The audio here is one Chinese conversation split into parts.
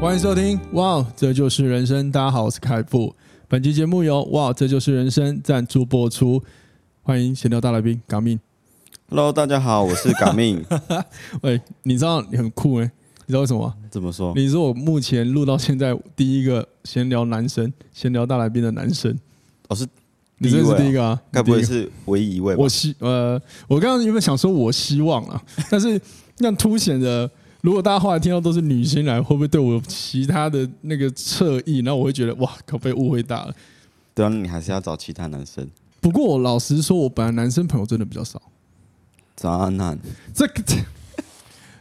欢迎收听，哇哦，这就是人生。大家好，我是凯富。本期节目由哇哦，这就是人生赞助播出。欢迎闲聊大来宾，港命。Hello，大家好，我是港命。喂，你知道你很酷哎？你知道为什么？怎么说？你是我目前录到现在第一个闲聊男生，闲聊大来宾的男生。我、哦、是，你这是第一个啊？该不会是唯一一位吧？我希呃，我刚刚有没有想说我希望啊？但是那凸显的。如果大家后来听到都是女性来，会不会对我有其他的那个侧意？然后我会觉得哇，可被误会大了。对啊，你还是要找其他男生。不过我老实说，我本来男生朋友真的比较少。渣男，这个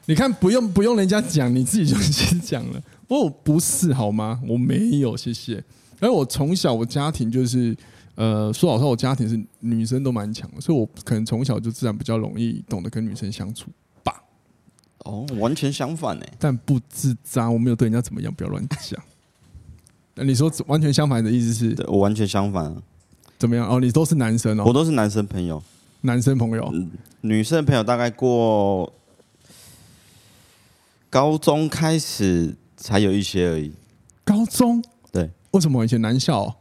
你看，不用不用人家讲，你自己就先讲了。哦，不是好吗？我没有，谢谢。而我从小我家庭就是，呃，说老实话，我家庭是女生都蛮强的，所以我可能从小就自然比较容易懂得跟女生相处。哦，完全相反呢，但不自渣，我没有对人家怎么样，不要乱讲。那你说完全相反的意思是？对，我完全相反，怎么样？哦，你都是男生哦，我都是男生朋友，男生朋友，嗯、女生朋友大概过高中开始才有一些而已。高中？对，为什么以前男校、哦？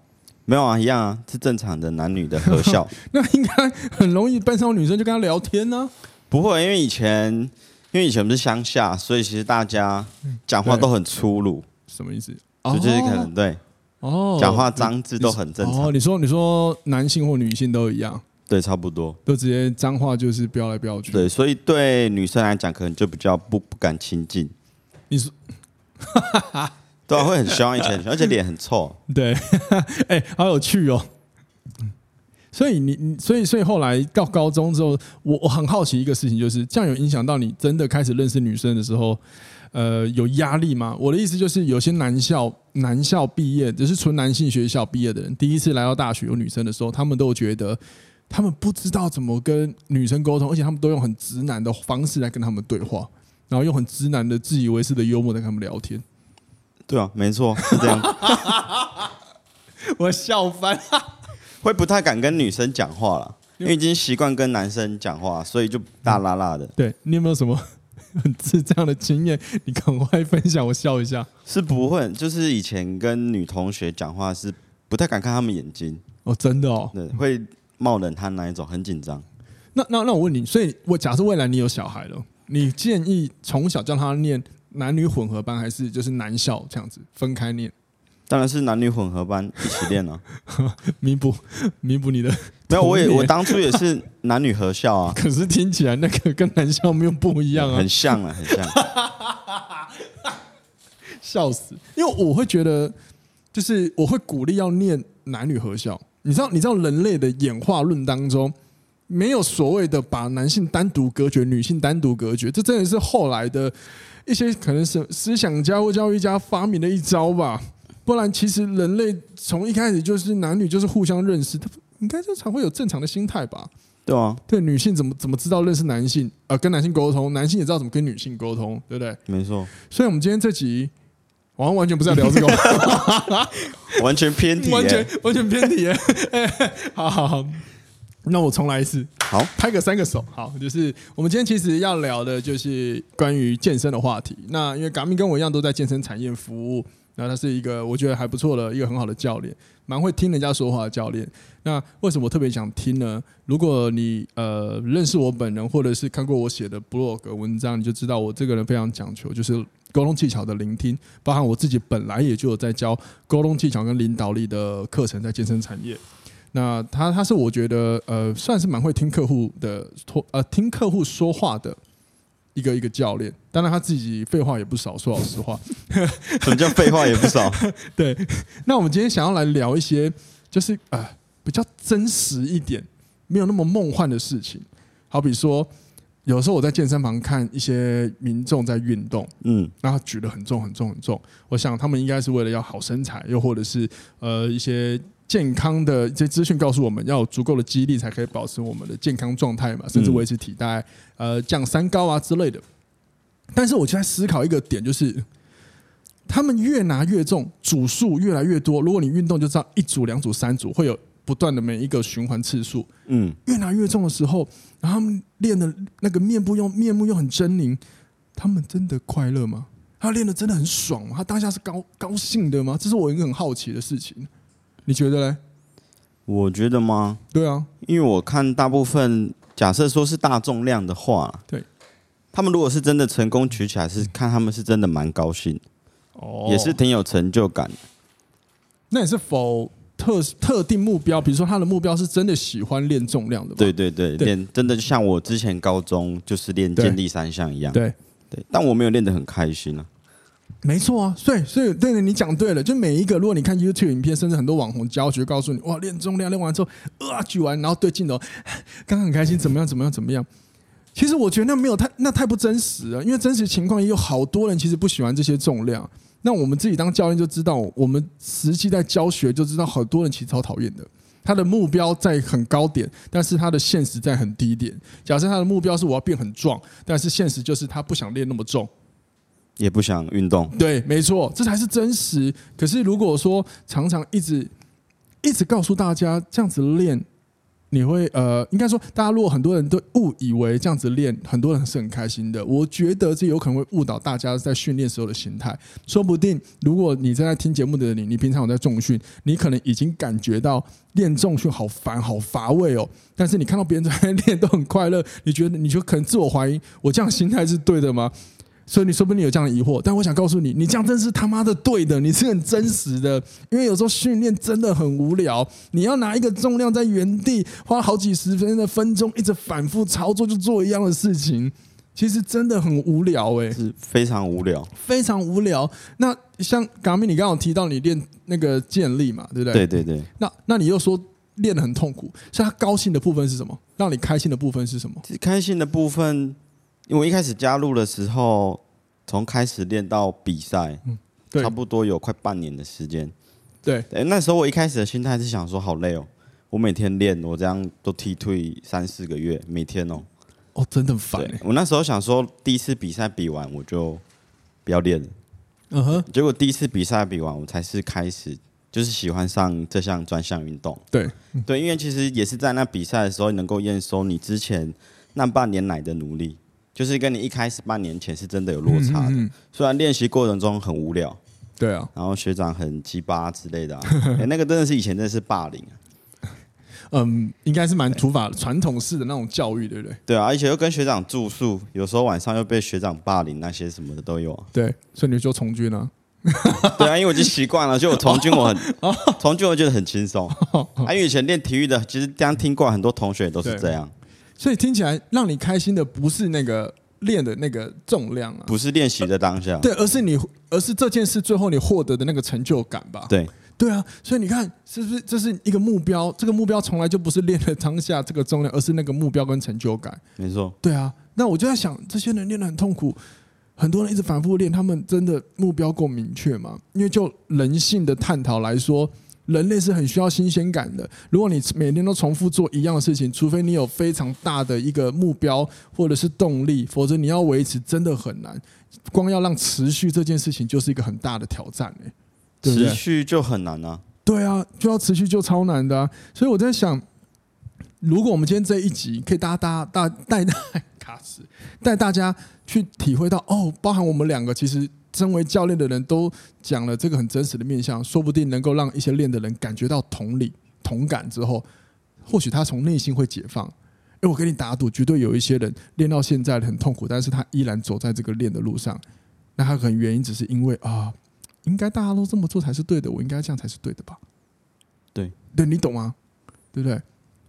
没有啊，一样啊，是正常的男女的合校。那应该很容易班上女生就跟他聊天呢、啊？不会，因为以前。因为以前不是乡下，所以其实大家讲话都很粗鲁。什么意思？就就是可能对哦，讲话脏字都很正常。哦，你说你说男性或女性都一样？对，差不多，都直接脏话就是飙来飙去。对，所以对女生来讲，可能就比较不不敢亲近。你说，对啊，会很凶，以前而且脸很臭。对，哎，好有趣哦。所以你你所以所以后来到高中之后，我我很好奇一个事情，就是这样有影响到你真的开始认识女生的时候，呃，有压力吗？我的意思就是，有些男校男校毕业，只是纯男性学校毕业的人，第一次来到大学有女生的时候，他们都觉得他们不知道怎么跟女生沟通，而且他们都用很直男的方式来跟他们对话，然后用很直男的自以为是的幽默在跟他们聊天。对啊，没错，是这样。我笑翻。会不太敢跟女生讲话了，因为已经习惯跟男生讲话，所以就大拉拉的。对，你有没有什么 很智障的经验？你赶快分享，我笑一下。是不会，就是以前跟女同学讲话是不太敢看他们眼睛。哦，真的哦。对，会冒冷汗那一种，很紧张。那那那我问你，所以我假设未来你有小孩了，你建议从小叫他念男女混合班，还是就是男校这样子分开念？当然是男女混合班一起练了，弥补弥补你的。没有，我也我当初也是男女合校啊。可是听起来那个跟男校没有不一样啊。很像啊，很像。笑死！因为我会觉得，就是我会鼓励要念男女合校。你知道，你知道人类的演化论当中，没有所谓的把男性单独隔绝，女性单独隔绝。这真的是后来的一些可能是思想家或教育家发明的一招吧。不然，其实人类从一开始就是男女就是互相认识，他应该就才会有正常的心态吧？对啊，对，女性怎么怎么知道认识男性啊、呃？跟男性沟通，男性也知道怎么跟女性沟通，对不对？没错。所以，我们今天这集，好像完全不是在聊这个，完全偏题，完全完全偏题。哎好好好，那我重来一次。好，拍个三个手。好，就是我们今天其实要聊的就是关于健身的话题。那因为港明跟我一样都在健身产业服务。那他是一个我觉得还不错的一个很好的教练，蛮会听人家说话的教练。那为什么我特别想听呢？如果你呃认识我本人，或者是看过我写的 blog 文章，你就知道我这个人非常讲求，就是沟通技巧的聆听。包含我自己本来也就有在教沟通技巧跟领导力的课程，在健身产业。那他他是我觉得呃算是蛮会听客户的，呃听客户说话的。一个一个教练，当然他自己废话也不少。说老实话，什么叫废话也不少？对，那我们今天想要来聊一些，就是啊、呃、比较真实一点，没有那么梦幻的事情。好比说，有时候我在健身房看一些民众在运动，嗯，然后举得很重很重很重，我想他们应该是为了要好身材，又或者是呃一些健康的一些资讯告诉我们要有足够的激励才可以保持我们的健康状态嘛，甚至维持体态，呃降三高啊之类的。但是我就在思考一个点，就是他们越拿越重，组数越来越多。如果你运动就知道一组、两组、三组会有不断的每一个循环次数，嗯，越拿越重的时候。然后他们练的那个面部又面目又很狰狞，他们真的快乐吗？他练的真的很爽吗？他当下是高高兴的吗？这是我一个很好奇的事情。你觉得嘞？我觉得吗？对啊，因为我看大部分，假设说是大重量的话，对，他们如果是真的成功举起来，是看他们是真的蛮高兴，哦，也是挺有成就感。那也是否？特特定目标，比如说他的目标是真的喜欢练重量的，对对对，对练真的就像我之前高中就是练健力三项一样，对对，但我没有练得很开心啊。没错啊，所以所以对的你讲对了，就每一个，如果你看 YouTube 影片，甚至很多网红教学告诉你，哇，练重量练完之后，啊，举完然后对镜头，刚刚很开心，怎么样怎么样怎么样？其实我觉得那没有太那太不真实了，因为真实情况也有好多人其实不喜欢这些重量。那我们自己当教练就知道，我们实际在教学就知道，很多人其实超讨厌的。他的目标在很高点，但是他的现实在很低点。假设他的目标是我要变很壮，但是现实就是他不想练那么重，也不想运动。对，没错，这才是真实。可是如果说常常一直一直告诉大家这样子练。你会呃，应该说，大家如果很多人都误以为这样子练，很多人是很开心的。我觉得这有可能会误导大家在训练时候的心态。说不定，如果你正在听节目的你，你平常有在重训，你可能已经感觉到练重训好烦、好乏味哦。但是你看到别人在练都很快乐，你觉得你就可能自我怀疑：我这样心态是对的吗？所以你说不定有这样的疑惑，但我想告诉你，你这样真是他妈的对的，你是很真实的。因为有时候训练真的很无聊，你要拿一个重量在原地花好几十分的分钟，一直反复操作就做一样的事情，其实真的很无聊诶，是非常无聊，非常无聊。那像 Garmin，你刚刚提到你练那个健力嘛，对不对？对对对。那那你又说练得很痛苦，所以他高兴的部分是什么？让你开心的部分是什么？开心的部分。因为我一开始加入的时候，从开始练到比赛，嗯，差不多有快半年的时间。对，对，那时候我一开始的心态是想说，好累哦，我每天练，我这样都踢退三四个月，每天哦，哦，真的很烦。我那时候想说，第一次比赛比完我就不要练了。嗯哼。结果第一次比赛比完，我才是开始就是喜欢上这项专项运动。对，对，因为其实也是在那比赛的时候，能够验收你之前那半年来的努力。就是跟你一开始半年前是真的有落差的，虽然练习过程中很无聊，对啊，然后学长很鸡巴之类的，哎，那个真的是以前真的是霸凌，嗯，应该是蛮土法传统式的那种教育，对不对？对啊，而且又跟学长住宿，有时候晚上又被学长霸凌，那些什么的都有啊。对，所以你就从军啊？对啊，因为我已经习惯了，就我从军我很 从军我觉得很轻松，啊，因为以前练体育的，其实这样听过很多同学也都是这样。所以听起来让你开心的不是那个练的那个重量啊，不是练习的当下，对，而是你，而是这件事最后你获得的那个成就感吧？对，对啊，所以你看，是不是这是一个目标？这个目标从来就不是练的当下这个重量，而是那个目标跟成就感。没错，对啊。那我就在想，这些人练得很痛苦，很多人一直反复练，他们真的目标够明确吗？因为就人性的探讨来说。人类是很需要新鲜感的。如果你每天都重复做一样的事情，除非你有非常大的一个目标或者是动力，否则你要维持真的很难。光要让持续这件事情就是一个很大的挑战哎，持续就很难啊。对啊，就要持续就超难的啊。所以我在想，如果我们今天这一集可以大家大带带 卡斯带大家去体会到哦，包含我们两个其实。身为教练的人都讲了这个很真实的面相，说不定能够让一些练的人感觉到同理、同感之后，或许他从内心会解放。哎，我跟你打赌，绝对有一些人练到现在很痛苦，但是他依然走在这个练的路上。那他可能原因只是因为啊，应该大家都这么做才是对的，我应该这样才是对的吧？对，对你懂吗？对不对？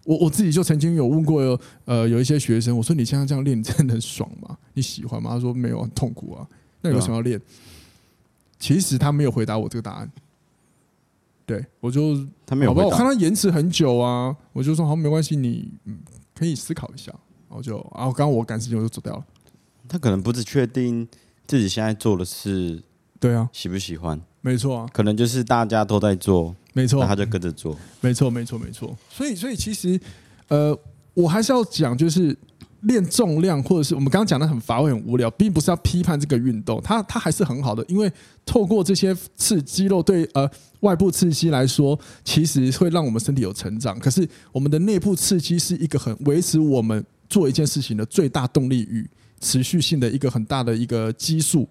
我我自己就曾经有问过，呃，有一些学生，我说你现在这样练，你真的很爽吗？你喜欢吗？他说没有，很痛苦啊。那有什么要练？啊、其实他没有回答我这个答案。对，我就他没有回答。我看他延迟很久啊，我就说好，没关系，你嗯可以思考一下。然后就然后刚刚我赶时间我就走掉了。他可能不是确定自己现在做的事，对啊，喜不喜欢？没错啊，可能就是大家都在做，没错，他就跟着做，没错，没错，没错。所以，所以其实，呃，我还是要讲，就是练重量，或者是我们刚刚讲的很乏味、很无聊，并不是要批判这个运动，它它还是很好的，因为透过这些刺肌肉对呃外部刺激来说，其实会让我们身体有成长。可是我们的内部刺激是一个很维持我们做一件事情的最大动力与持续性的一个很大的一个激素。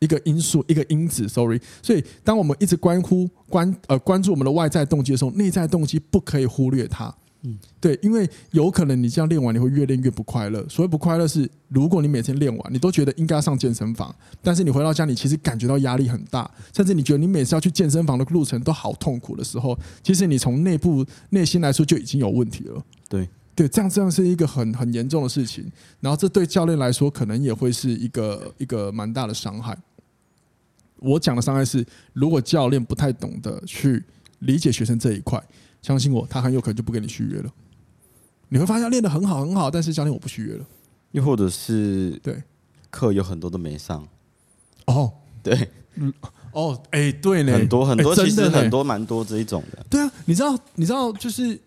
一个因素，一个因子，sorry。所以，当我们一直关乎关呃关注我们的外在动机的时候，内在动机不可以忽略它。嗯，对，因为有可能你这样练完，你会越练越不快乐。所谓不快乐是，如果你每天练完，你都觉得应该要上健身房，但是你回到家，你其实感觉到压力很大，甚至你觉得你每次要去健身房的路程都好痛苦的时候，其实你从内部内心来说就已经有问题了。对。对，这样这样是一个很很严重的事情，然后这对教练来说可能也会是一个一个蛮大的伤害。我讲的伤害是，如果教练不太懂得去理解学生这一块，相信我，他很有可能就不跟你续约了。你会发现练得很好很好，但是教练我不续约了。又或者是对课有很多都没上。哦，对，嗯，哦，哎，对呢，很多很多，诶其实很多蛮多这一种的。对啊，你知道你知道就是。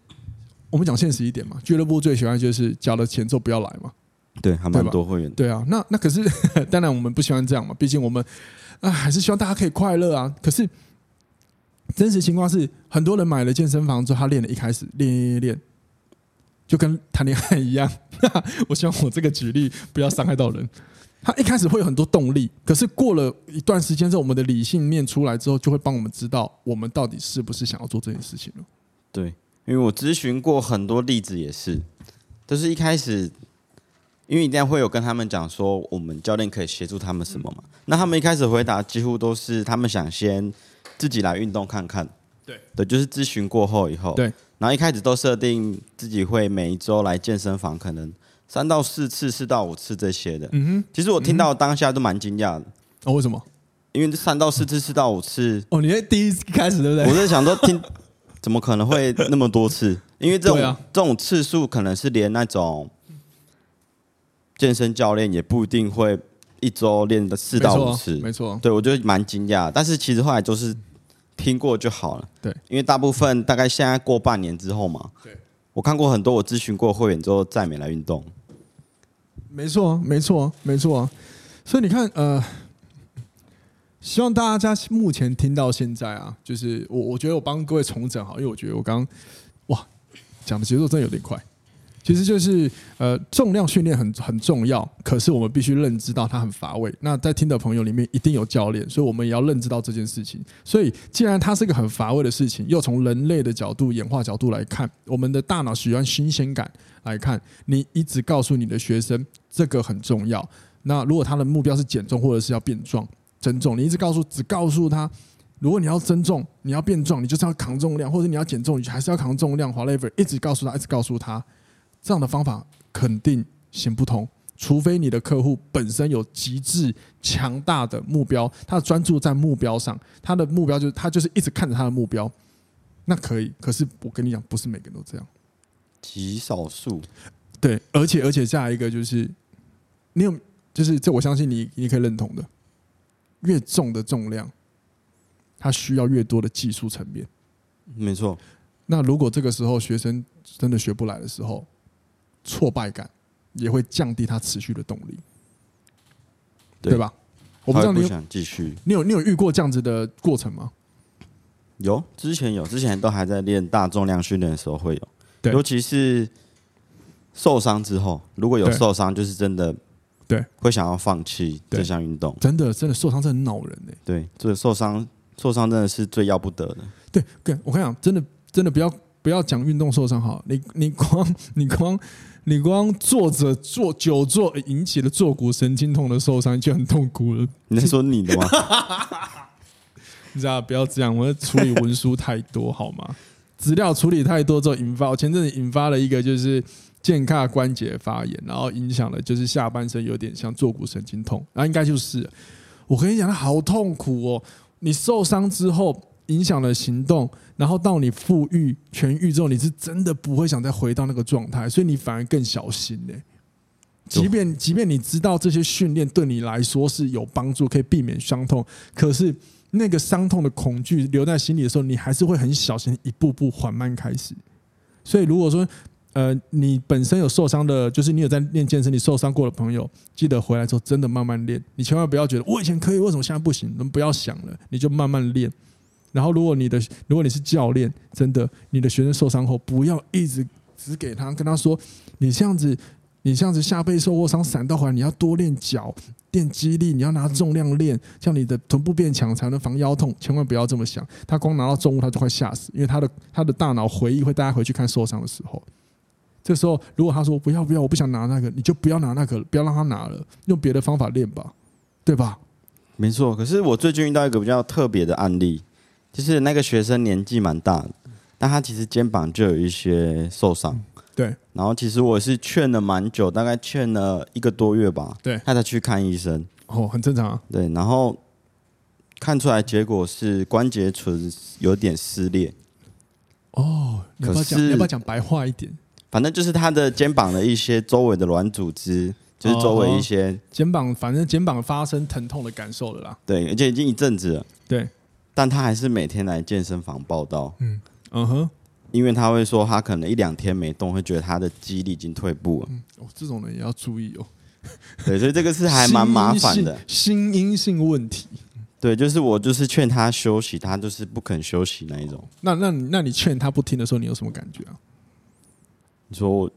我们讲现实一点嘛，俱乐部最喜欢就是交了钱之后不要来嘛。对，还蛮多会员。对啊，那那可是 当然我们不喜欢这样嘛，毕竟我们啊还是希望大家可以快乐啊。可是真实情况是，很多人买了健身房之后，他练了一开始练练练，就跟谈恋爱一样。我希望我这个举例不要伤害到人。他一开始会有很多动力，可是过了一段时间之后，我们的理性面出来之后，就会帮我们知道我们到底是不是想要做这件事情了。对。因为我咨询过很多例子，也是，都是一开始，因为一定会有跟他们讲说，我们教练可以协助他们什么嘛？那他们一开始回答几乎都是他们想先自己来运动看看，对，对，就是咨询过后以后，对，然后一开始都设定自己会每一周来健身房，可能三到四次、四到五次这些的。嗯哼，其实我听到当下都蛮惊讶的。哦，为什么？因为三到四次、四到五次，哦，你在第一次开始对不对？我在想说听。怎么可能会那么多次？因为这种、啊、这种次数可能是连那种健身教练也不一定会一周练的四到五次。没错，对我觉得蛮惊讶。但是其实后来就是听过就好了。对，因为大部分大概现在过半年之后嘛。对，我看过很多我咨询过会员之后再没来运动。没错，没错，没错。所以你看，呃。希望大家目前听到现在啊，就是我我觉得我帮各位重整好，因为我觉得我刚刚哇讲的节奏真的有点快。其实就是呃重量训练很很重要，可是我们必须认知到它很乏味。那在听的朋友里面一定有教练，所以我们也要认知到这件事情。所以既然它是一个很乏味的事情，又从人类的角度演化角度来看，我们的大脑喜欢新鲜感来看，你一直告诉你的学生这个很重要。那如果他的目标是减重或者是要变壮。增重，你一直告诉，只告诉他，如果你要增重，你要变壮，你就是要扛重量，或者你要减重，你还是要扛重量，whatever，一直告诉他，一直告诉他，这样的方法肯定行不通，除非你的客户本身有极致强大的目标，他专注在目标上，他的目标就是他就是一直看着他的目标，那可以。可是我跟你讲，不是每个人都这样，极少数。对，而且而且下一个就是，你有就是这，我相信你你可以认同的。越重的重量，它需要越多的技术层面。没错。那如果这个时候学生真的学不来的时候，挫败感也会降低他持续的动力，对，对吧？我不知道你想继续，你有你有遇过这样子的过程吗？有，之前有，之前都还在练大重量训练的时候会有，对，尤其是受伤之后，如果有受伤，就是真的。对，会想要放弃这项运动，真的，真的受伤真的很恼人呢。对，这受伤受伤真的是最要不得的。对，对，我跟你讲，真的真的不要不要讲运动受伤好，你你光 你光你光坐着坐久坐引起了坐骨神经痛的受伤就很痛苦了。你在说你的吗？你知道不要这样，我处理文书太多好吗？资料处理太多之后引发，我前阵子引发了一个就是。健胯关节发炎，然后影响了，就是下半身有点像坐骨神经痛，那应该就是我跟你讲，它好痛苦哦。你受伤之后，影响了行动，然后到你复愈痊愈之后，你是真的不会想再回到那个状态，所以你反而更小心呢。即便即便你知道这些训练对你来说是有帮助，可以避免伤痛，可是那个伤痛的恐惧留在心里的时候，你还是会很小心，一步步缓慢开始。所以如果说，呃，你本身有受伤的，就是你有在练健身，你受伤过的朋友，记得回来之后真的慢慢练。你千万不要觉得我以前可以，为什么现在不行？你们不要想了，你就慢慢练。然后，如果你的如果你是教练，真的，你的学生受伤后，不要一直只给他跟他说，你这样子，你这样子下背受过伤，闪到回来，你要多练脚，练肌力，你要拿重量练，这样你的臀部变强才能防腰痛。千万不要这么想，他光拿到重物他就快吓死，因为他的他的大脑回忆会带他回去看受伤的时候。这时候，如果他说不要不要，我不想拿那个，你就不要拿那个，不要让他拿了，用别的方法练吧，对吧？没错。可是我最近遇到一个比较特别的案例，就是那个学生年纪蛮大的，但他其实肩膀就有一些受伤。对。然后其实我是劝了蛮久，大概劝了一个多月吧。对。他才去看医生。哦，很正常啊。对。然后看出来结果是关节唇有点撕裂。哦，你要不要讲？你要不要讲白话一点？反正就是他的肩膀的一些周围的软组织，就是周围一些、哦、肩膀，反正肩膀发生疼痛的感受了啦。对，而且已经一阵子了。对，但他还是每天来健身房报道。嗯嗯哼，因为他会说他可能一两天没动，会觉得他的肌力已经退步了。嗯，哦，这种人也要注意哦。对，所以这个是还蛮麻烦的。心因性问题。对，就是我就是劝他休息，他就是不肯休息那一种。那那那你劝他不听的时候，你有什么感觉啊？你说我，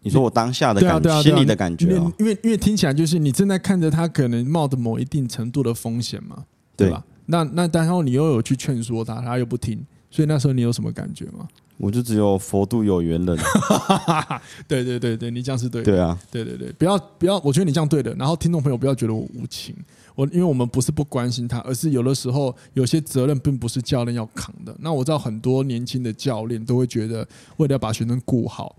你说我当下的感觉，心里的感觉，因为因为听起来就是你正在看着他可能冒着某一定程度的风险嘛，对吧？那那然后你又有去劝说他，他又不听，所以那时候你有什么感觉吗？我就只有佛度有缘人。对对对对，你这样是对的。对啊，对对对，不要不要，我觉得你这样对的。然后听众朋友不要觉得我无情，我因为我们不是不关心他，而是有的时候有些责任并不是教练要扛的。那我知道很多年轻的教练都会觉得，为了要把学生顾好。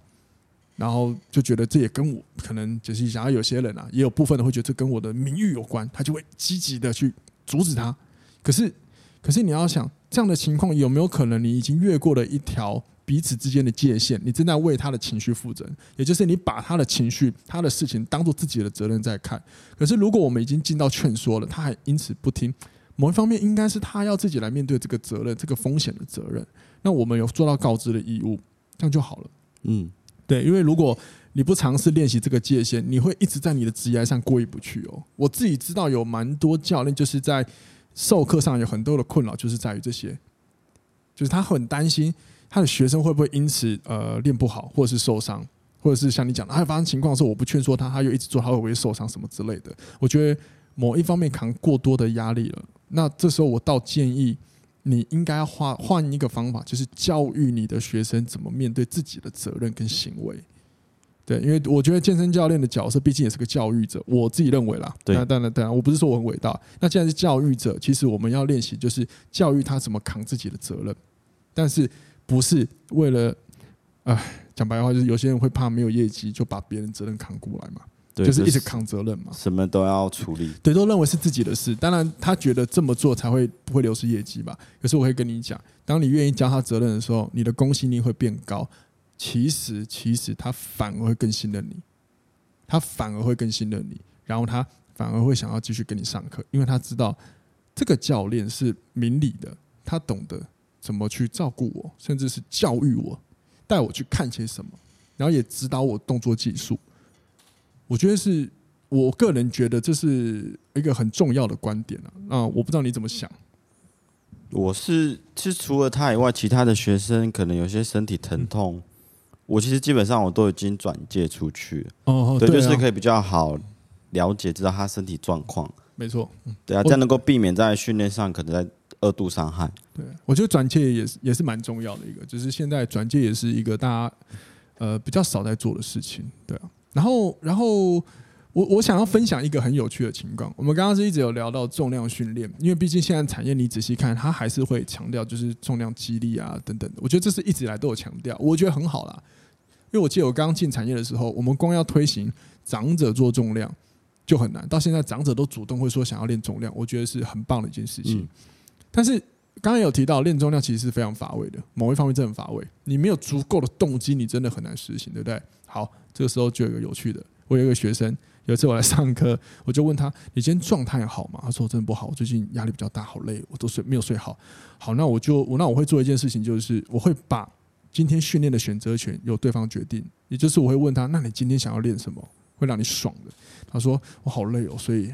然后就觉得这也跟我可能就是想要有些人啊，也有部分的会觉得这跟我的名誉有关，他就会积极的去阻止他。可是，可是你要想这样的情况有没有可能你已经越过了一条彼此之间的界限？你正在为他的情绪负责，也就是你把他的情绪、他的事情当做自己的责任在看。可是如果我们已经尽到劝说了，他还因此不听，某一方面应该是他要自己来面对这个责任、这个风险的责任。那我们有做到告知的义务，这样就好了。嗯。对，因为如果你不尝试练习这个界限，你会一直在你的职业上过意不去哦。我自己知道有蛮多教练就是在授课上有很多的困扰，就是在于这些，就是他很担心他的学生会不会因此呃练不好，或者是受伤，或者是像你讲的，他发生情况的时候，我不劝说他，他又一直做，他会不会受伤什么之类的。我觉得某一方面扛过多的压力了，那这时候我倒建议。你应该换换一个方法，就是教育你的学生怎么面对自己的责任跟行为。对，因为我觉得健身教练的角色毕竟也是个教育者，我自己认为啦。对，当然当然，我不是说我很伟大。那既然是教育者，其实我们要练习就是教育他怎么扛自己的责任，但是不是为了，哎，讲白话就是有些人会怕没有业绩，就把别人责任扛过来嘛。对，就是一直扛责任嘛，什么都要处理。对，都认为是自己的事。当然，他觉得这么做才会不会流失业绩吧。可是我会跟你讲，当你愿意教他责任的时候，你的公信力会变高。其实，其实他反而会更信任你，他反而会更信任你，然后他反而会想要继续跟你上课，因为他知道这个教练是明理的，他懂得怎么去照顾我，甚至是教育我，带我去看些什么，然后也指导我动作技术。我觉得是我个人觉得这是一个很重要的观点啊，啊，我不知道你怎么想。我是其实除了他以外，其他的学生可能有些身体疼痛，嗯、我其实基本上我都已经转介出去。哦，对，对啊、就是可以比较好了解，知道他身体状况。没错，对啊，这样能够避免在训练上可能在二度伤害。对，我觉得转介也是也是蛮重要的一个，就是现在转介也是一个大家呃比较少在做的事情，对啊。然后，然后我我想要分享一个很有趣的情况。我们刚刚是一直有聊到重量训练，因为毕竟现在产业你仔细看，它还是会强调就是重量激励啊等等的。我觉得这是一直以来都有强调，我觉得很好啦。因为我记得我刚刚进产业的时候，我们光要推行长者做重量就很难，到现在长者都主动会说想要练重量，我觉得是很棒的一件事情。但是刚刚有提到练重量其实是非常乏味的，某一方面真的很乏味。你没有足够的动机，你真的很难实行，对不对？好，这个时候就有一个有趣的，我有一个学生，有一次我来上课，我就问他：“你今天状态好吗？”他说：“真的不好，我最近压力比较大，好累，我都睡没有睡好。”好，那我就我那我会做一件事情，就是我会把今天训练的选择权由对方决定，也就是我会问他：“那你今天想要练什么，会让你爽的？”他说：“我好累哦，所以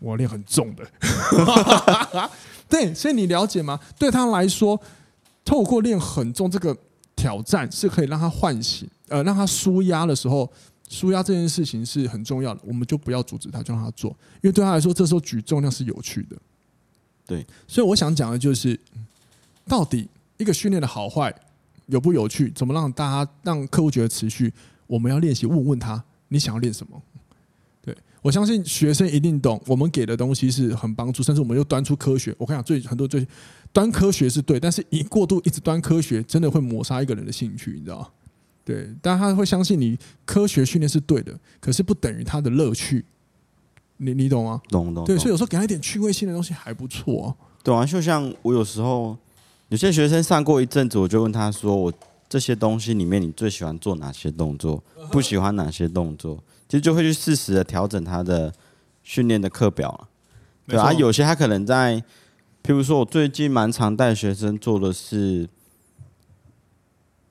我要练很重的。”对，所以你了解吗？对他来说，透过练很重这个挑战是可以让他唤醒。呃，让他舒压的时候，舒压这件事情是很重要的，我们就不要阻止他，就让他做，因为对他来说，这时候举重量是有趣的。对，所以我想讲的就是，到底一个训练的好坏有不有趣，怎么让大家让客户觉得持续？我们要练习问问他，你想要练什么？对，我相信学生一定懂，我们给的东西是很帮助，甚至我们又端出科学。我跟你讲，最很多最端科学是对，但是一过度一直端科学，真的会抹杀一个人的兴趣，你知道吗？对，但他会相信你科学训练是对的，可是不等于他的乐趣。你你懂吗？懂懂。对，所以有时候给他一点趣味性的东西还不错啊。对啊，就像我有时候有些学生上过一阵子，我就问他说：“我这些东西里面，你最喜欢做哪些动作？不喜欢哪些动作？”其实就会去适时的调整他的训练的课表了。对啊，有些他可能在，譬如说我最近蛮常带学生做的是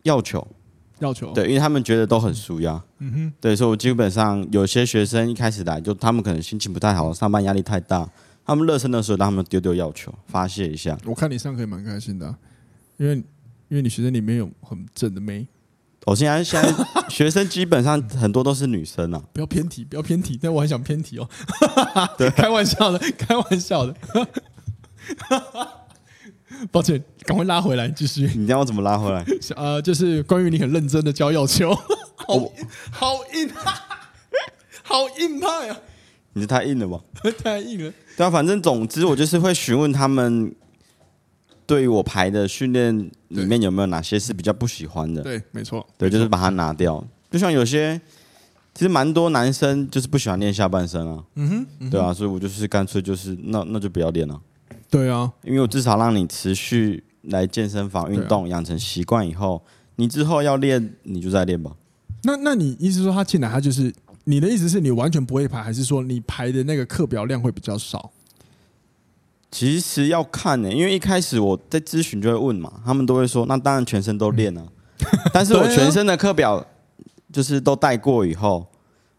药球。要求对，因为他们觉得都很舒压，嗯哼，对，所以我基本上有些学生一开始来，就他们可能心情不太好，上班压力太大，他们热身的时候让他们丢丢药球发泄一下。我看你上课也蛮开心的、啊，因为因为你学生里面有很正的妹。我现在现在学生基本上很多都是女生啊，不要偏题，不要偏题，但我很想偏题哦，对，开玩笑的，开玩笑的。抱歉，赶快拉回来继续。你让我怎么拉回来？呃，就是关于你很认真的教药球，好好硬，好硬派啊！你是太硬了吧？太硬了。对啊，反正总之我就是会询问他们，对于我排的训练里面有没有哪些是比较不喜欢的？对，没错。对，就是把它拿掉。就像有些，其实蛮多男生就是不喜欢练下半身啊。嗯哼。嗯哼对啊，所以我就是干脆就是那那就不要练了。对啊，因为我至少让你持续来健身房运动，养成习惯以后，你之后要练，你就再练吧。那那你意思说他进来，他就是你的意思是你完全不会排，还是说你排的那个课表量会比较少？其实要看呢、欸，因为一开始我在咨询就会问嘛，他们都会说，那当然全身都练啊。但是我全身的课表就是都带过以后。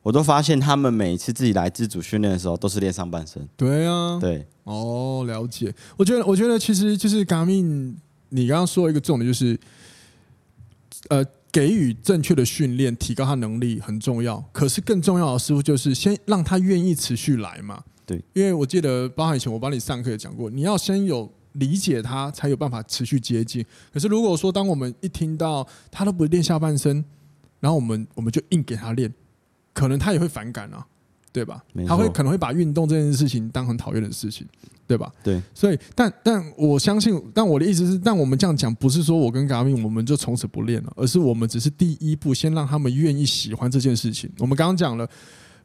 我都发现他们每一次自己来自主训练的时候，都是练上半身。对啊，对，哦，了解。我觉得，我觉得其实就是 Garmin，你刚刚说一个重点，就是呃，给予正确的训练，提高他能力很重要。可是更重要的，师傅就是先让他愿意持续来嘛。对，因为我记得，包含以前我帮你上课也讲过，你要先有理解他，才有办法持续接近。可是如果说，当我们一听到他都不练下半身，然后我们我们就硬给他练。可能他也会反感啊，对吧？他会可能会把运动这件事情当很讨厌的事情，对吧？对。所以，但但我相信，但我的意思是，但我们这样讲，不是说我跟 Garmin 我们就从此不练了，而是我们只是第一步，先让他们愿意喜欢这件事情。我们刚刚讲了，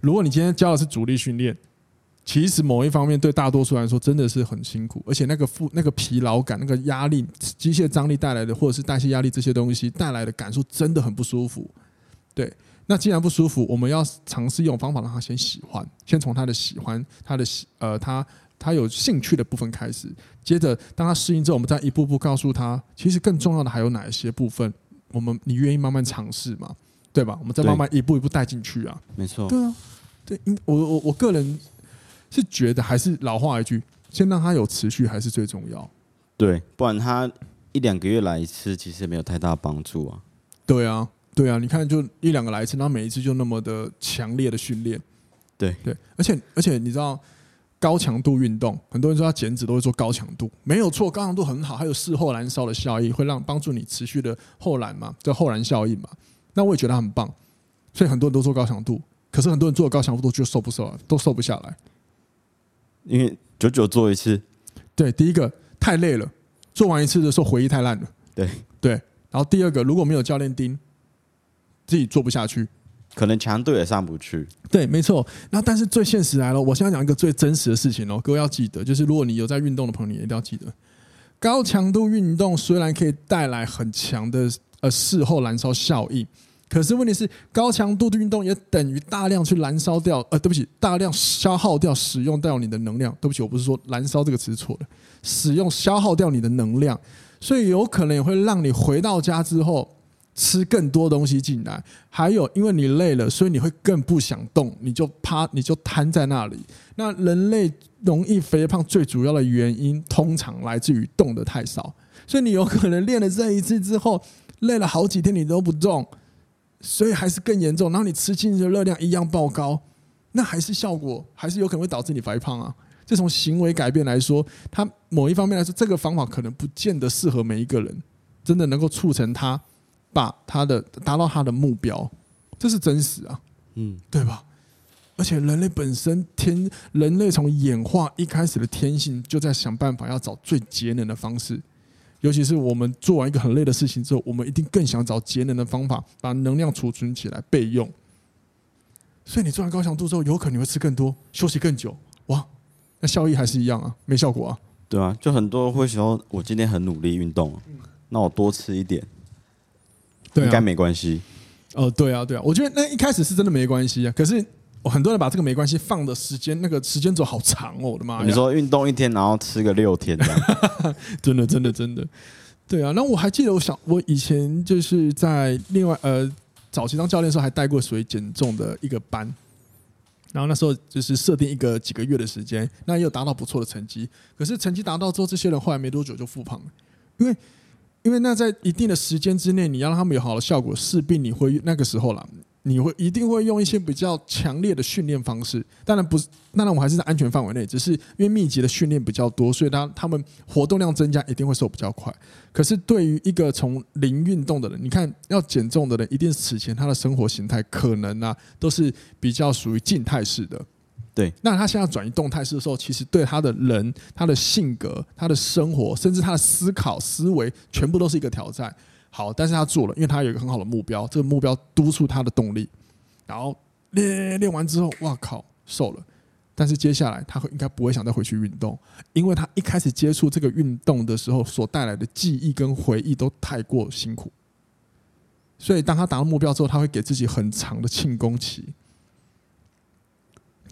如果你今天教的是主力训练，其实某一方面对大多数来说真的是很辛苦，而且那个负、那个疲劳感、那个压力、机械张力带来的，或者是代谢压力这些东西带来的感受，真的很不舒服，对。那既然不舒服，我们要尝试用方法让他先喜欢，先从他的喜欢、他的喜呃他他有兴趣的部分开始，接着当他适应之后，我们再一步步告诉他，其实更重要的还有哪一些部分，我们你愿意慢慢尝试嘛，对吧？我们再慢慢一步一步带进去啊，没错，对啊，对，我我我个人是觉得还是老话一句，先让他有持续还是最重要，对，不然他一两个月来一次，其实没有太大帮助啊，对啊。对啊，你看，就一两个来一次，然后每一次就那么的强烈的训练，对。对，而且而且你知道，高强度运动，很多人说他减脂都会做高强度，没有错，高强度很好，还有事后燃烧的效益，会让帮助你持续的后燃嘛，这后燃效应嘛，那我也觉得很棒，所以很多人都做高强度，可是很多人做高强度都就瘦不瘦啊，都瘦不下来，因为久久做一次，对，第一个太累了，做完一次的时候回忆太烂了，对。对，然后第二个如果没有教练盯。自己做不下去，可能强度也上不去。对，没错。那但是最现实来了，我现在讲一个最真实的事情哦，各位要记得，就是如果你有在运动的朋友，你一定要记得，高强度运动虽然可以带来很强的呃事后燃烧效应，可是问题是高强度的运动也等于大量去燃烧掉呃，对不起，大量消耗掉使用掉你的能量。对不起，我不是说燃烧这个词是错了，使用消耗掉你的能量，所以有可能也会让你回到家之后。吃更多东西进来，还有因为你累了，所以你会更不想动，你就趴，你就瘫在那里。那人类容易肥胖最主要的原因，通常来自于动得太少。所以你有可能练了这一次之后，累了好几天你都不动，所以还是更严重。然后你吃进去的热量一样爆高，那还是效果还是有可能会导致你肥胖啊。这从行为改变来说，它某一方面来说，这个方法可能不见得适合每一个人，真的能够促成他。把他的达到他的目标，这是真实啊，嗯，对吧？而且人类本身天，人类从演化一开始的天性就在想办法要找最节能的方式，尤其是我们做完一个很累的事情之后，我们一定更想找节能的方法，把能量储存起来备用。所以你做完高强度之后，有可能会吃更多，休息更久，哇，那效益还是一样啊，没效果啊，对啊，就很多会说，我今天很努力运动，那我多吃一点。对啊、应该没关系。哦，对啊，对啊，我觉得那一开始是真的没关系啊。可是很多人把这个没关系放的时间，那个时间轴好长哦，我的妈呀！你说运动一天，然后吃个六天这样，真的，真的，真的。对啊，那我还记得，我想我以前就是在另外呃早期当教练的时候，还带过属于减重的一个班。然后那时候就是设定一个几个月的时间，那也有达到不错的成绩。可是成绩达到之后，这些人后来没多久就复胖了，因为。因为那在一定的时间之内，你要让他们有好的效果，势必你会那个时候啦，你会一定会用一些比较强烈的训练方式。当然不是，当然我还是在安全范围内，只是因为密集的训练比较多，所以他他们活动量增加，一定会瘦比较快。可是对于一个从零运动的人，你看要减重的人，一定是此前他的生活形态可能啊都是比较属于静态式的。对，那他现在转移动态式的时候，其实对他的人、他的性格、他的生活，甚至他的思考、思维，全部都是一个挑战。好，但是他做了，因为他有一个很好的目标，这个目标督促他的动力。然后练练完之后，哇靠，瘦了。但是接下来他会应该不会想再回去运动，因为他一开始接触这个运动的时候所带来的记忆跟回忆都太过辛苦。所以当他达到目标之后，他会给自己很长的庆功期。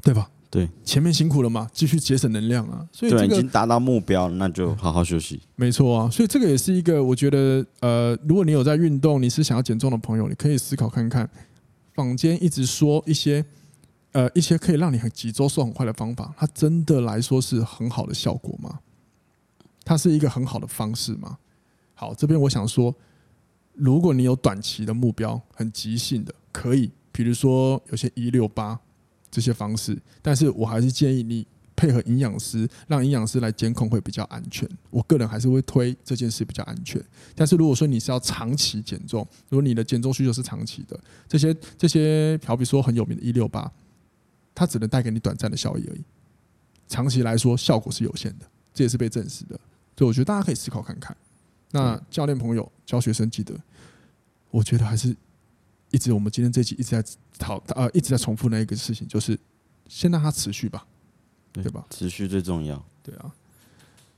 对吧？对，前面辛苦了嘛，继续节省能量啊。所以、这个、对，已经达到目标，那就好好休息。没错啊，所以这个也是一个，我觉得，呃，如果你有在运动，你是想要减重的朋友，你可以思考看看，坊间一直说一些，呃，一些可以让你很几周瘦很快的方法，它真的来说是很好的效果吗？它是一个很好的方式吗？好，这边我想说，如果你有短期的目标，很急性的，可以，比如说有些一六八。这些方式，但是我还是建议你配合营养师，让营养师来监控会比较安全。我个人还是会推这件事比较安全。但是如果说你是要长期减重，如果你的减重需求是长期的，这些这些，好比说很有名的一六八，它只能带给你短暂的效益而已，长期来说效果是有限的，这也是被证实的。所以我觉得大家可以思考看看。那教练朋友教学生记得，我觉得还是。一直我们今天这集一直在讨呃一直在重复那一个事情，就是先让它持续吧，对吧？持续最重要。对啊，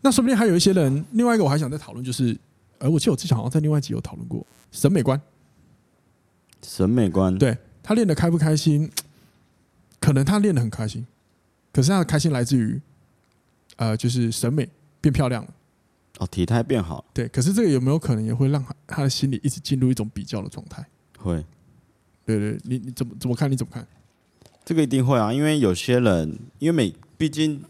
那说不定还有一些人，另外一个我还想再讨论，就是呃，我记得我之前好像在另外一集有讨论过审美观。审美观，对他练的开不开心？可能他练的很开心，可是他的开心来自于呃，就是审美变漂亮了，哦，体态变好。对，可是这个有没有可能也会让他的心里一直进入一种比较的状态？会，对对，你你怎么怎么看？你怎么看？这个一定会啊，因为有些人，因为每毕竟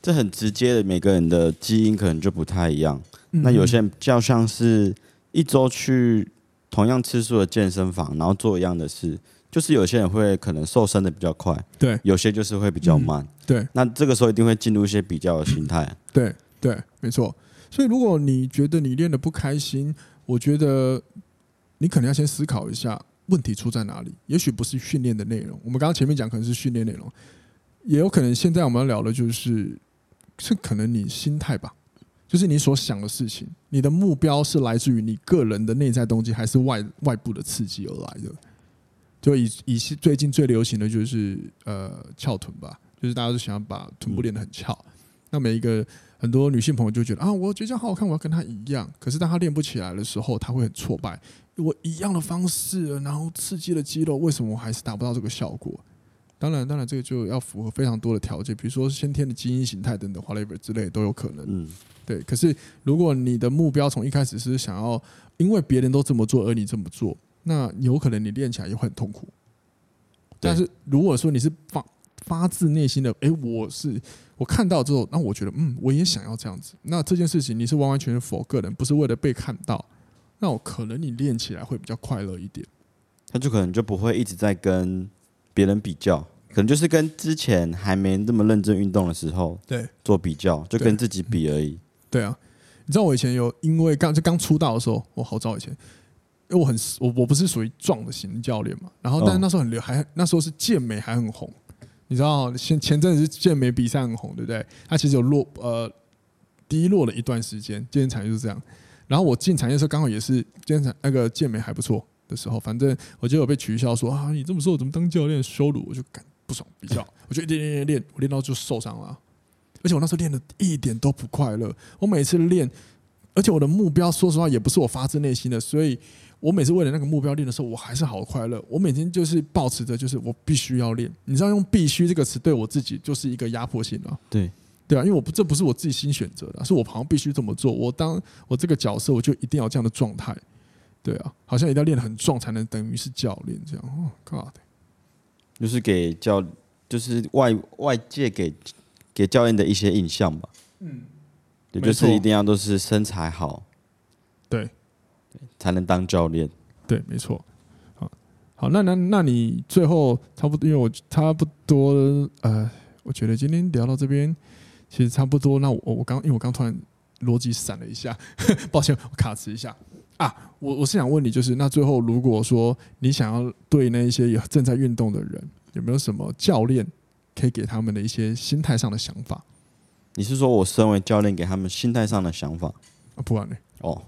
这很直接的，每个人的基因可能就不太一样。嗯、那有些人较像是一周去同样次数的健身房，然后做一样的事，就是有些人会可能瘦身的比较快，对，有些就是会比较慢，嗯、对。那这个时候一定会进入一些比较的心态，对对，没错。所以如果你觉得你练的不开心，我觉得。你可能要先思考一下问题出在哪里，也许不是训练的内容。我们刚刚前面讲可能是训练内容，也有可能现在我们要聊的就是，是可能你心态吧，就是你所想的事情，你的目标是来自于你个人的内在动机，还是外外部的刺激而来的？就以以最近最流行的就是呃翘臀吧，就是大家都想要把臀部练得很翘，那每一个。很多女性朋友就觉得啊，我觉得这样好好看，我要跟她一样。可是当她练不起来的时候，她会很挫败。我一样的方式，然后刺激了肌肉，为什么我还是达不到这个效果？当然，当然，这个就要符合非常多的条件，比如说先天的基因形态等等，whatever 之类都有可能。嗯，对。可是如果你的目标从一开始是想要因为别人都这么做而你这么做，那有可能你练起来也会很痛苦。但是如果说你是发发自内心的，哎、欸，我是我看到之后，那我觉得，嗯，我也想要这样子。那这件事情你是完完全全 for 个人，不是为了被看到。那我可能你练起来会比较快乐一点，他就可能就不会一直在跟别人比较，可能就是跟之前还没那么认真运动的时候，对，做比较，就跟自己比而已。对啊，你知道我以前有因为刚就刚出道的时候，我好早以前，因为我很我我不是属于壮的型教练嘛，然后但是那时候很流，还那时候是健美还很红，你知道前前阵子是健美比赛很红，对不对？他其实有落呃低落了一段时间，健身产业就是这样。然后我进产业的时候，刚好也是健产那个健美还不错的时候，反正我就有被取笑说啊，你这么说我怎么当教练羞辱？我就感不爽，比较 我就练练练练，我练到就受伤了，而且我那时候练的一点都不快乐。我每次练，而且我的目标说实话也不是我发自内心的，所以我每次为了那个目标练的时候，我还是好快乐。我每天就是保持着，就是我必须要练。你知道用“必须”这个词对我自己就是一个压迫性啊。对。对啊，因为我不这不是我自己新选择的，是我好像必须这么做。我当我这个角色，我就一定要这样的状态。对啊，好像一定要练得很壮才能等于是教练这样。哦，God，就是给教，就是外外界给给教练的一些印象吧。嗯，也就是一定要都是身材好，对，才能当教练。对，没错。好，好，那那那你最后差不多，因为我差不多呃，我觉得今天聊到这边。其实差不多，那我我刚因为我刚突然逻辑闪了一下，抱歉，我卡词一下啊。我我是想问你，就是那最后如果说你想要对那一些有正在运动的人，有没有什么教练可以给他们的一些心态上的想法？你是说我身为教练给他们心态上的想法？啊，不然呢？哦，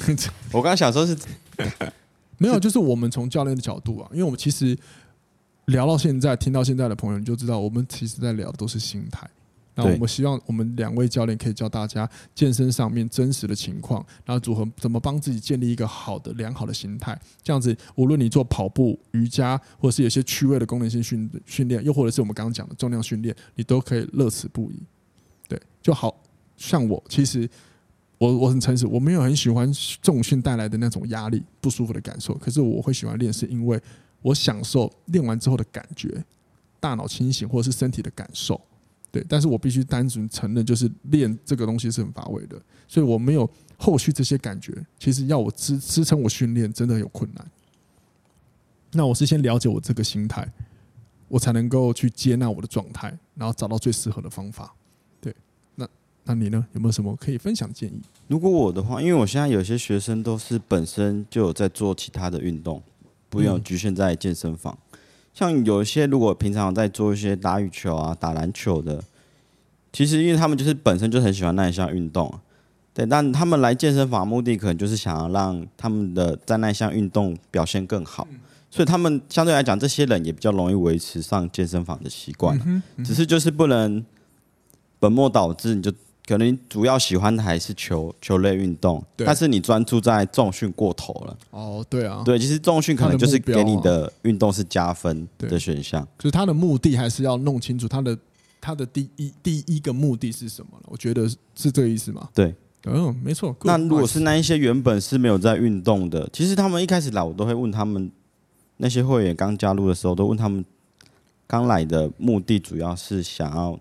我刚刚想说是 没有，就是我们从教练的角度啊，因为我们其实聊到现在，听到现在的朋友，你就知道我们其实在聊的都是心态。那我们希望我们两位教练可以教大家健身上面真实的情况，然后组合怎么帮自己建立一个好的良好的心态。这样子，无论你做跑步、瑜伽，或者是有些趣味的功能性训训练，又或者是我们刚刚讲的重量训练，你都可以乐此不疲。对，就好像我，其实我我很诚实，我没有很喜欢重训带来的那种压力、不舒服的感受。可是我会喜欢练，是因为我享受练完之后的感觉，大脑清醒，或者是身体的感受。对，但是我必须单纯承认，就是练这个东西是很乏味的，所以我没有后续这些感觉。其实要我支支撑我训练，真的有困难。那我是先了解我这个心态，我才能够去接纳我的状态，然后找到最适合的方法。对，那那你呢？有没有什么可以分享建议？如果我的话，因为我现在有些学生都是本身就有在做其他的运动，不用局限在健身房。像有一些如果平常在做一些打羽球啊、打篮球的，其实因为他们就是本身就很喜欢那一项运动，对，但他们来健身房目的可能就是想要让他们的在那项运动表现更好，所以他们相对来讲，这些人也比较容易维持上健身房的习惯，只是就是不能本末倒置，你就。可能主要喜欢的还是球球类运动，但是你专注在重训过头了。哦，对啊，对，其实重训可能就是给你的运动是加分的选项。就是他的目的还是要弄清楚他的他的第一第一个目的是什么了。我觉得是这个意思吗。对，嗯，没错。那如果是那一些原本是没有在运动的，其实他们一开始来，我都会问他们，那些会员刚加入的时候，都问他们刚来的目的主要是想要。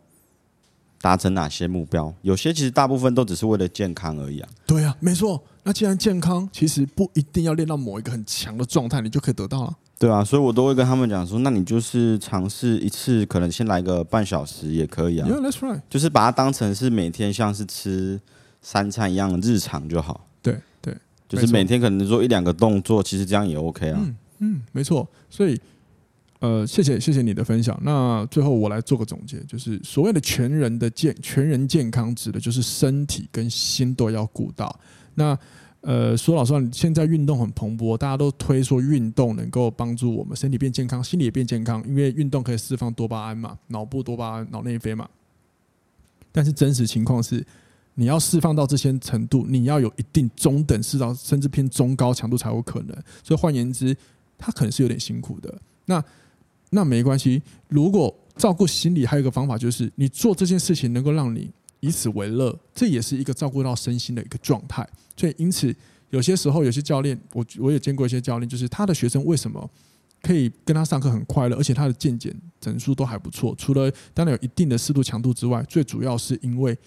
达成哪些目标？有些其实大部分都只是为了健康而已啊。对啊，没错。那既然健康，其实不一定要练到某一个很强的状态，你就可以得到了。对啊，所以我都会跟他们讲说，那你就是尝试一次，可能先来个半小时也可以啊。Yeah, that's right。就是把它当成是每天像是吃三餐一样的日常就好。对对，就是每天可能做一两个动作，其实这样也 OK 啊。嗯嗯，没错。所以。呃，谢谢谢谢你的分享。那最后我来做个总结，就是所谓的全人的健全人健康，指的就是身体跟心都要顾到。那呃，说老实话，现在运动很蓬勃，大家都推说运动能够帮助我们身体变健康，心理也变健康，因为运动可以释放多巴胺嘛，脑部多巴胺、脑内啡嘛。但是真实情况是，你要释放到这些程度，你要有一定中等、至少甚至偏中高强度才有可能。所以换言之，他可能是有点辛苦的。那那没关系，如果照顾心理还有一个方法，就是你做这件事情能够让你以此为乐，这也是一个照顾到身心的一个状态。所以因此，有些时候有些教练，我我也见过一些教练，就是他的学生为什么可以跟他上课很快乐，而且他的健检整数都还不错。除了当然有一定的适度强度之外，最主要是因为。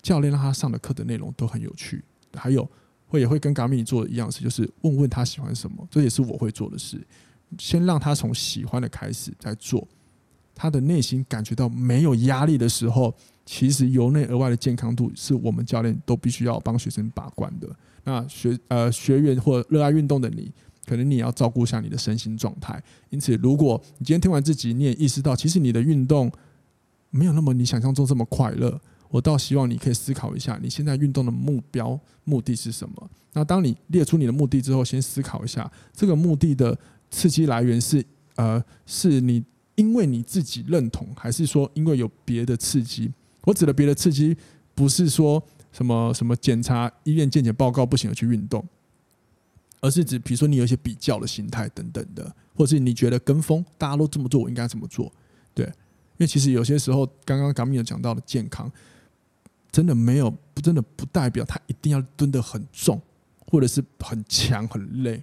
教练让他上的课的内容都很有趣，还有会也会跟 g a m 做一样的事，就是问问他喜欢什么，这也是我会做的事。先让他从喜欢的开始在做，他的内心感觉到没有压力的时候，其实由内而外的健康度是我们教练都必须要帮学生把关的。那学呃学员或热爱运动的你，可能你也要照顾一下你的身心状态。因此，如果你今天听完这集，你也意识到其实你的运动没有那么你想象中这么快乐。我倒希望你可以思考一下，你现在运动的目标目的是什么？那当你列出你的目的之后，先思考一下，这个目的的刺激来源是呃，是你因为你自己认同，还是说因为有别的刺激？我指的别的刺激，不是说什么什么检查医院健检报告不行而去运动，而是指比如说你有一些比较的心态等等的，或者是你觉得跟风，大家都这么做，我应该怎么做？对，因为其实有些时候，刚刚 Garmin 有讲到的健康。真的没有，不真的不代表他一定要蹲得很重，或者是很强很累，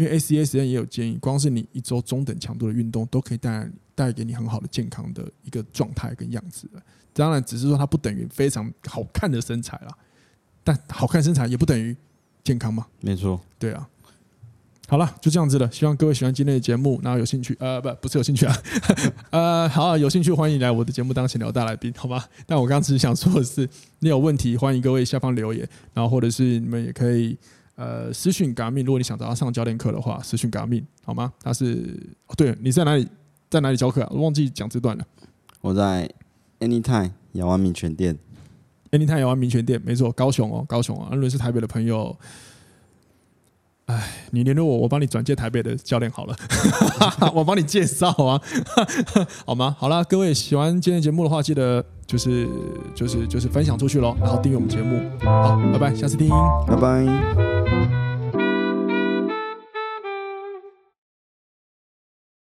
因为验也有建议，光是你一周中等强度的运动，都可以带来带给你很好的健康的一个状态跟样子。当然，只是说它不等于非常好看的身材啦，但好看身材也不等于健康嘛。没错，对啊。好了，就这样子了。希望各位喜欢今天的节目，然后有兴趣，呃，不，不是有兴趣啊，呃，好，有兴趣欢迎来我的节目当闲聊大来宾，好吗？但我刚刚只是想说的是，你有问题，欢迎各位下方留言，然后或者是你们也可以呃私讯 Garmin，如果你想找他上教练课的话，私讯 Garmin，好吗？他是哦，对，你在哪里，在哪里教课啊？我忘记讲这段了。我在 Anytime 雅湾民权店，Anytime 雅湾民权店，没错，高雄哦，高雄啊，如果是台北的朋友。哎，你联络我，我帮你转介台北的教练好了，我帮你介绍啊，好吗？好了，各位喜欢今天节目的话，记得就是就是就是分享出去喽，然后订阅我们节目，好，拜拜，下次听，拜拜。